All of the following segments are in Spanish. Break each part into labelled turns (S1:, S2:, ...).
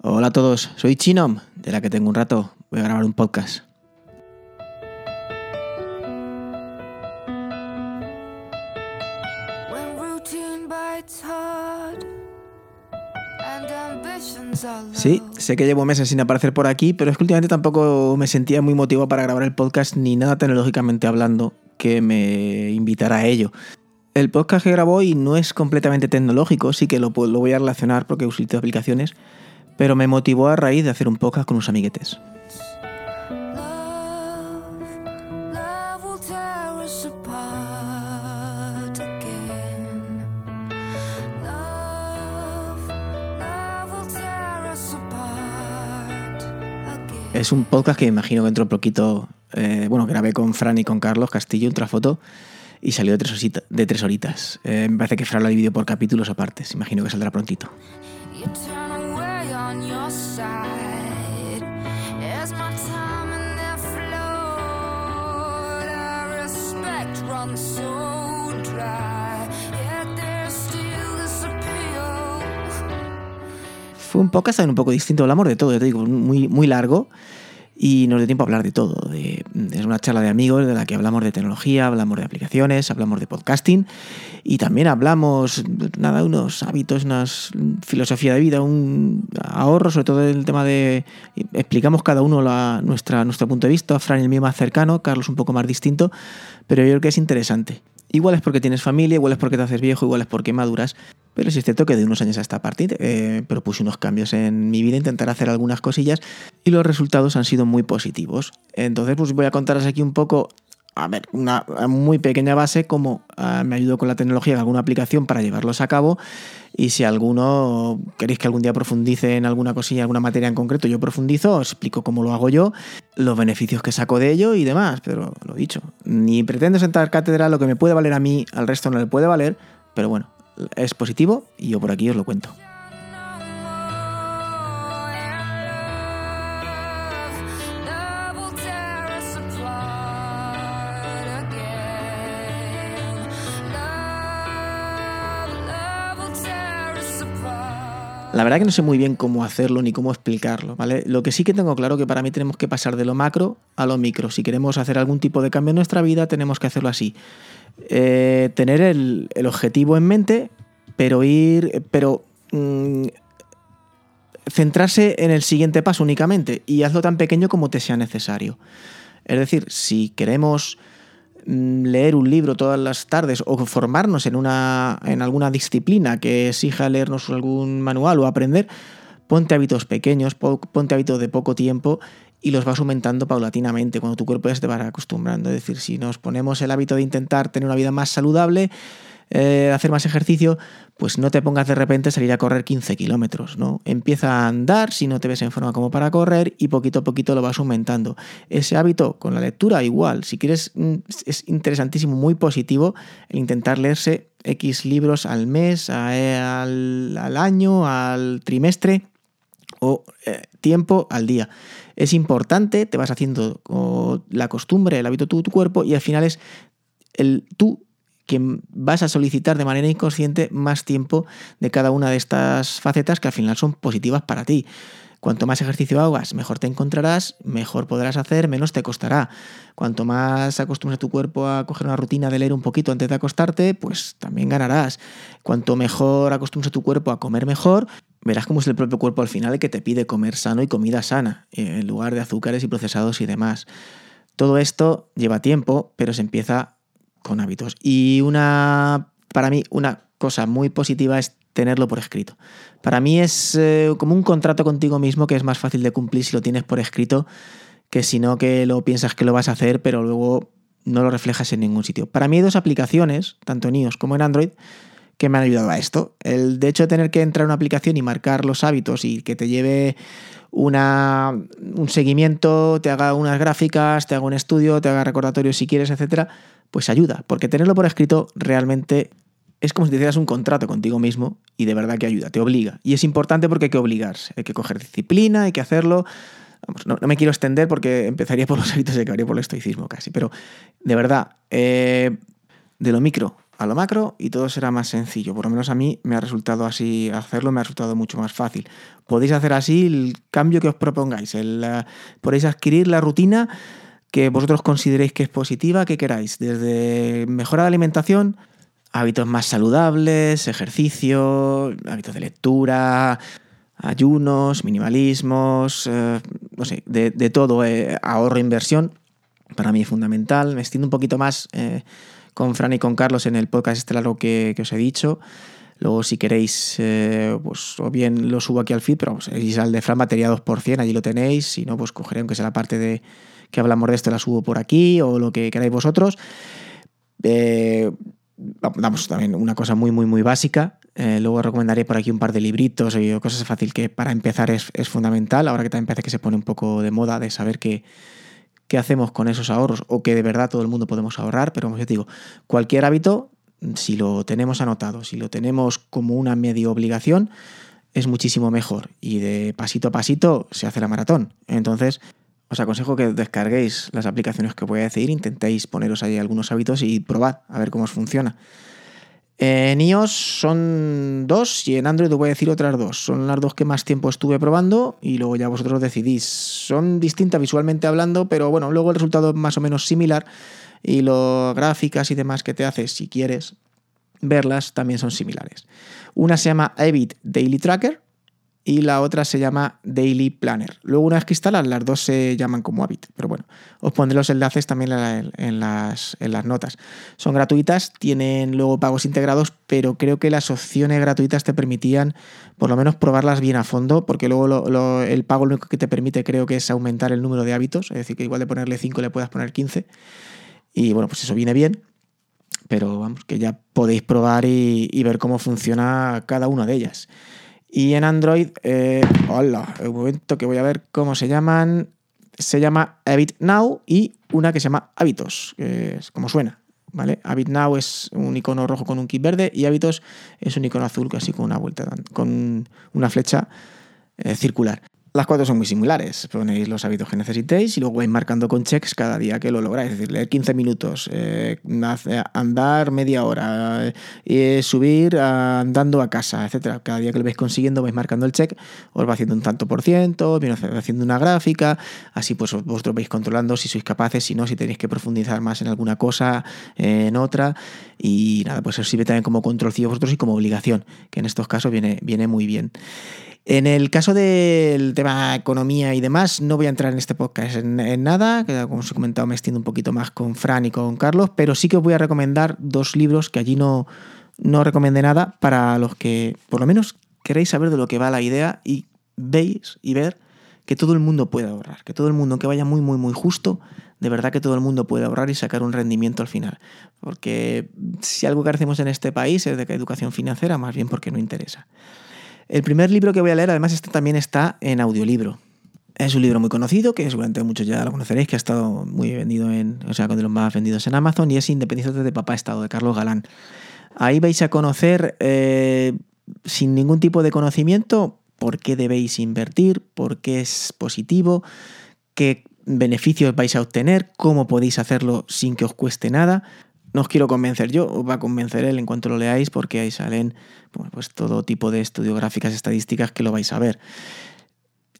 S1: Hola a todos, soy Chinom, de la que tengo un rato. Voy a grabar un podcast. Sí, sé que llevo meses sin aparecer por aquí, pero es que últimamente tampoco me sentía muy motivado para grabar el podcast ni nada tecnológicamente hablando que me invitara a ello. El podcast que grabo hoy no es completamente tecnológico, sí que lo, lo voy a relacionar porque utilizo aplicaciones, pero me motivó a raíz de hacer un podcast con unos amiguetes. Es un podcast que imagino que dentro de poquito, eh, bueno, grabé con Fran y con Carlos Castillo, foto y salió de tres, de tres horitas. Eh, me parece que Fran lo ha dividido por capítulos aparte, imagino que saldrá prontito. Fue un podcast un poco distinto, hablamos de todo, te digo, muy, muy largo y nos dio tiempo a hablar de todo. es una charla de amigos de la que hablamos de tecnología, hablamos de aplicaciones, hablamos de podcasting y también hablamos, nada, unos hábitos, una filosofía de vida, un ahorro, sobre todo el tema de... Explicamos cada uno la, nuestra, nuestro punto de vista, Fran el mío más cercano, Carlos un poco más distinto, pero yo creo que es interesante. Igual es porque tienes familia, igual es porque te haces viejo, igual es porque maduras. Pero sí es cierto que de unos años a esta parte eh, propuse unos cambios en mi vida, intentar hacer algunas cosillas y los resultados han sido muy positivos. Entonces, pues voy a contaros aquí un poco a ver, una muy pequeña base como ah, me ayudo con la tecnología de alguna aplicación para llevarlos a cabo y si alguno queréis que algún día profundice en alguna cosilla, alguna materia en concreto, yo profundizo, os explico cómo lo hago yo, los beneficios que saco de ello y demás, pero lo dicho, ni pretendo sentar cátedra, lo que me puede valer a mí, al resto no le puede valer, pero bueno, es positivo y yo por aquí os lo cuento. La verdad que no sé muy bien cómo hacerlo ni cómo explicarlo, ¿vale? Lo que sí que tengo claro que para mí tenemos que pasar de lo macro a lo micro. Si queremos hacer algún tipo de cambio en nuestra vida, tenemos que hacerlo así. Eh, tener el, objetivo en mente, pero ir. pero. Mm, centrarse en el siguiente paso únicamente y hazlo tan pequeño como te sea necesario. Es decir, si queremos Mm, leer un libro todas las tardes o formarnos en, una, en alguna disciplina que exija leernos algún manual o aprender, ponte hábitos pequeños, ponte hábitos de poco tiempo y los vas aumentando paulatinamente cuando tu cuerpo ya se te va acostumbrando. Es decir, si nos ponemos el hábito de intentar tener una vida más saludable, eh, hacer más ejercicio, pues no te pongas de repente a salir a correr 15 kilómetros, ¿no? Empieza a andar si no te ves en forma como para correr y poquito a poquito lo vas aumentando. Ese hábito con la lectura igual, si quieres, mm, es interesantísimo, muy positivo el intentar leerse X libros al mes, al, año, al trimestre o eh, tiempo al día. Es importante, te vas haciendo la costumbre, el hábito de tu, cuerpo y al final es el tú que vas a solicitar de manera inconsciente más tiempo de cada una de estas facetas que al final son positivas para ti. Cuanto más ejercicio hagas, mejor te encontrarás, mejor podrás hacer, menos te costará. Cuanto más acostumbres tu cuerpo a coger una rutina de leer un poquito antes de acostarte, pues también ganarás. Cuanto mejor acostumbres tu cuerpo a comer mejor, verás cómo es el propio cuerpo al final el que te pide comer sano y comida sana, en lugar de azúcares y procesados y demás. Todo esto lleva tiempo, pero se empieza con hábitos. Y una, para mí, una cosa muy positiva es tenerlo por escrito. Para mí es eh, como un contrato contigo mismo que es más fácil de cumplir si lo tienes por escrito que si no que lo piensas que lo vas a hacer, pero luego no lo reflejas en ningún sitio. Para mí hay dos aplicaciones, tanto en iOS como en Android, que me han ayudado a esto. El de hecho de tener que entrar a una aplicación y marcar los hábitos y que te lleve una, un seguimiento, te haga unas gráficas, te haga un estudio, te haga recordatorios si quieres, etcétera, pues ayuda, porque tenerlo por escrito realmente es como si te hicieras un contrato contigo mismo y de verdad que ayuda, te obliga. Y es importante porque hay que obligarse, hay que coger disciplina, hay que hacerlo. no, me quiero extender porque empezaría por los hábitos y acabaría por el estoicismo casi, pero de verdad, eh, de lo micro a lo macro y todo será más sencillo. Por lo menos a mí me ha resultado así hacerlo, me ha resultado mucho más fácil. Podéis hacer así el cambio que os propongáis. El, eh, podéis adquirir la rutina que vosotros consideréis que es positiva, que queráis. Desde mejora de alimentación, hábitos más saludables, ejercicio, hábitos de lectura, ayunos, minimalismos, eh, no sé, de, todo, eh, ahorro, inversión, para mí es fundamental. Me extiendo un poquito más con Fran y con Carlos en el podcast este largo que, os he dicho. Luego, si queréis, eh, pues o bien lo subo aquí al feed, pero vamos, es al de Fran Batería 2%, allí lo tenéis. Si no, pues cogeré, aunque sea la parte de que hablamos de esto, la subo por aquí o lo que queráis vosotros. Eh, vamos, también una cosa muy, muy, muy básica. Eh, luego recomendaré por aquí un par de libritos o cosas fácil que para empezar es, es fundamental. Ahora que también parece que se pone un poco de moda de saber que qué hacemos con esos ahorros o que de verdad todo el mundo podemos ahorrar, pero como yo digo, cualquier hábito, si lo tenemos anotado, si lo tenemos como una medio obligación, es muchísimo mejor y de pasito a pasito se hace la maratón. Entonces, os aconsejo que descarguéis las aplicaciones que voy a decir, intentéis poneros ahí algunos hábitos y probad a ver cómo os funciona. En iOS son dos y en Android os voy a decir otras dos. Son las dos que más tiempo estuve probando y luego ya vosotros decidís. Son distintas visualmente hablando, pero bueno, luego el resultado es más o menos similar y las gráficas y demás que te haces, si quieres verlas, también son similares. Una se llama Evit Daily Tracker y la otra se llama Daily Planner. Luego una vez que instalas, las dos se llaman como Habit, pero bueno, os pondré los enlaces también en las, en las notas. Son gratuitas, tienen luego pagos integrados, pero creo que las opciones gratuitas te permitían por lo menos probarlas bien a fondo, porque luego el pago lo único que te permite creo que es aumentar el número de hábitos, es decir, que igual de ponerle 5 le puedas poner 15. Y bueno, pues eso viene bien pero vamos, que ya podéis probar y ver cómo funciona cada una de ellas. Y en Android, eh, hola, un momento que voy a ver cómo se llaman. Se llama Habit Now y una que se llama Hábitos, que es como suena. ¿Vale? Habit Now es un icono rojo con un kit verde y Hábitos es un icono azul casi con una vuelta, con una flecha eh, circular. Las cuatro son muy similares. Ponéis los hábitos que necesitéis y luego vais marcando con checks cada día que lo lográis. Es decir, leer 15 minutos, eh, andar media hora, eh, subir andando a casa, etc. Cada día que lo vais consiguiendo vais marcando el check, os va haciendo un tanto por ciento, viene haciendo una gráfica, así pues vosotros vais controlando si sois capaces, si no, si tenéis que profundizar más en alguna cosa, en otra. Y nada, pues os sirve también como controlcillo vosotros y como obligación, que en estos casos viene, viene muy bien. En el caso del tema economía y demás, no voy a entrar en este podcast en, nada, que como os he comentado me extiendo un poquito más con Fran y con Carlos, pero sí que os voy a recomendar dos libros que allí no, no recomendé nada para los que por lo menos queréis saber de lo que va la idea y veis y ver que todo el mundo puede ahorrar, que todo el mundo, que vaya muy, muy, muy justo, de verdad que todo el mundo puede ahorrar y sacar un rendimiento al final. Porque si algo que hacemos en este país es de educación financiera, más bien porque no interesa. El primer libro que voy a leer, además, este también está en audiolibro. Es un libro muy conocido, que seguramente muchos ya lo conoceréis, que ha estado muy vendido en, o sea, de los más vendidos en Amazon, y es Independiente de Papá Estado, de Carlos Galán. Ahí vais a conocer, eh, sin ningún tipo de conocimiento, por qué debéis invertir, por qué es positivo, qué beneficios vais a obtener, cómo podéis hacerlo sin que os cueste nada no os quiero convencer yo, os va a convencer él en cuanto lo leáis, porque ahí salen pues todo tipo de estudiográficas estadísticas que lo vais a ver.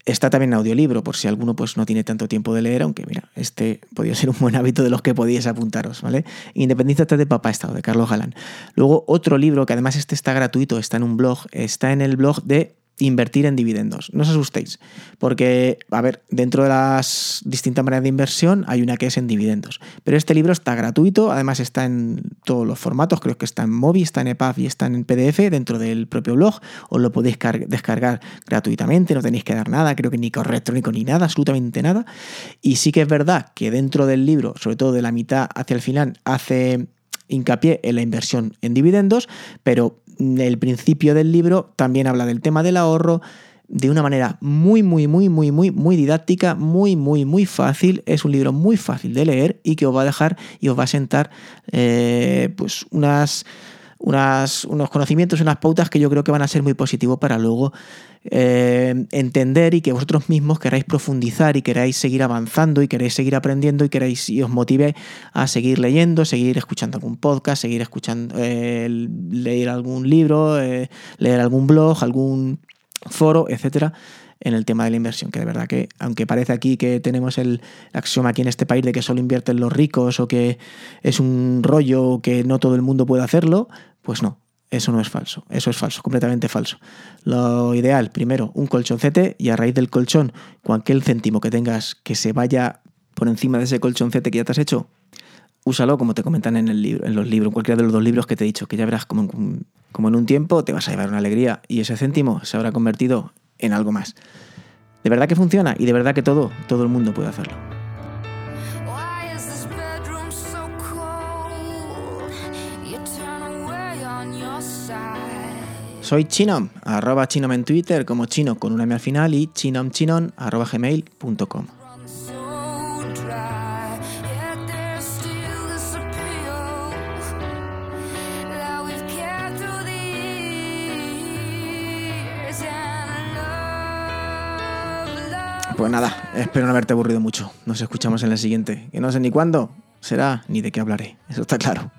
S1: Está también en audiolibro, por si alguno pues, no tiene tanto tiempo de leer, aunque mira, este podría ser un buen hábito de los que podíais apuntaros, ¿vale? Independencia de Papá Estado, de Carlos Galán. Luego, otro libro, que además este está gratuito, está en un blog, está en el blog de invertir en dividendos. No os asustéis, porque, a ver, dentro de las distintas maneras de inversión hay una que es en dividendos. Pero este libro está gratuito, además está en todos los formatos, creo que está en Mobi, está en EPUB y está en PDF dentro del propio blog. Os lo podéis descargar gratuitamente, no tenéis que dar nada, creo que ni correo electrónico ni nada, absolutamente nada. Y sí que es verdad que dentro del libro, sobre todo de la mitad hacia el final, hace hincapié en la inversión en dividendos, pero el principio del libro también habla del tema del ahorro de una manera muy, muy, muy, muy, muy, muy didáctica, muy, muy, muy fácil. Es un libro muy fácil de leer y que os va a dejar y os va a sentar eh, pues unas unas, unos conocimientos, unas pautas que yo creo que van a ser muy positivos para luego eh, entender y que vosotros mismos queráis profundizar y queráis seguir avanzando y queráis seguir aprendiendo y queráis y os motive a seguir leyendo, seguir escuchando algún podcast, seguir escuchando, eh, leer algún libro, eh, leer algún blog, algún foro, etcétera en el tema de la inversión, que de verdad que, aunque parece aquí que tenemos el axioma aquí en este país de que solo invierten los ricos o que es un rollo que no todo el mundo puede hacerlo, pues no, eso no es falso, eso es falso, completamente falso. Lo ideal, primero, un colchoncete y a raíz del colchón, cualquier céntimo que tengas que se vaya por encima de ese colchoncete que ya te has hecho, úsalo como te comentan en, el libro, en los libros, en cualquiera de los dos libros que te he dicho, que ya verás como, como en un tiempo te vas a llevar una alegría y ese céntimo se habrá convertido en algo más. De verdad que funciona y de verdad que todo, todo el mundo puede hacerlo. Soy Chinom, arroba Chinom en Twitter como chino con una M al final y chinomchinon arroba gmail.com. Pues nada, espero no haberte aburrido mucho. Nos escuchamos en la siguiente, que no sé ni cuándo será ni de qué hablaré. Eso está claro.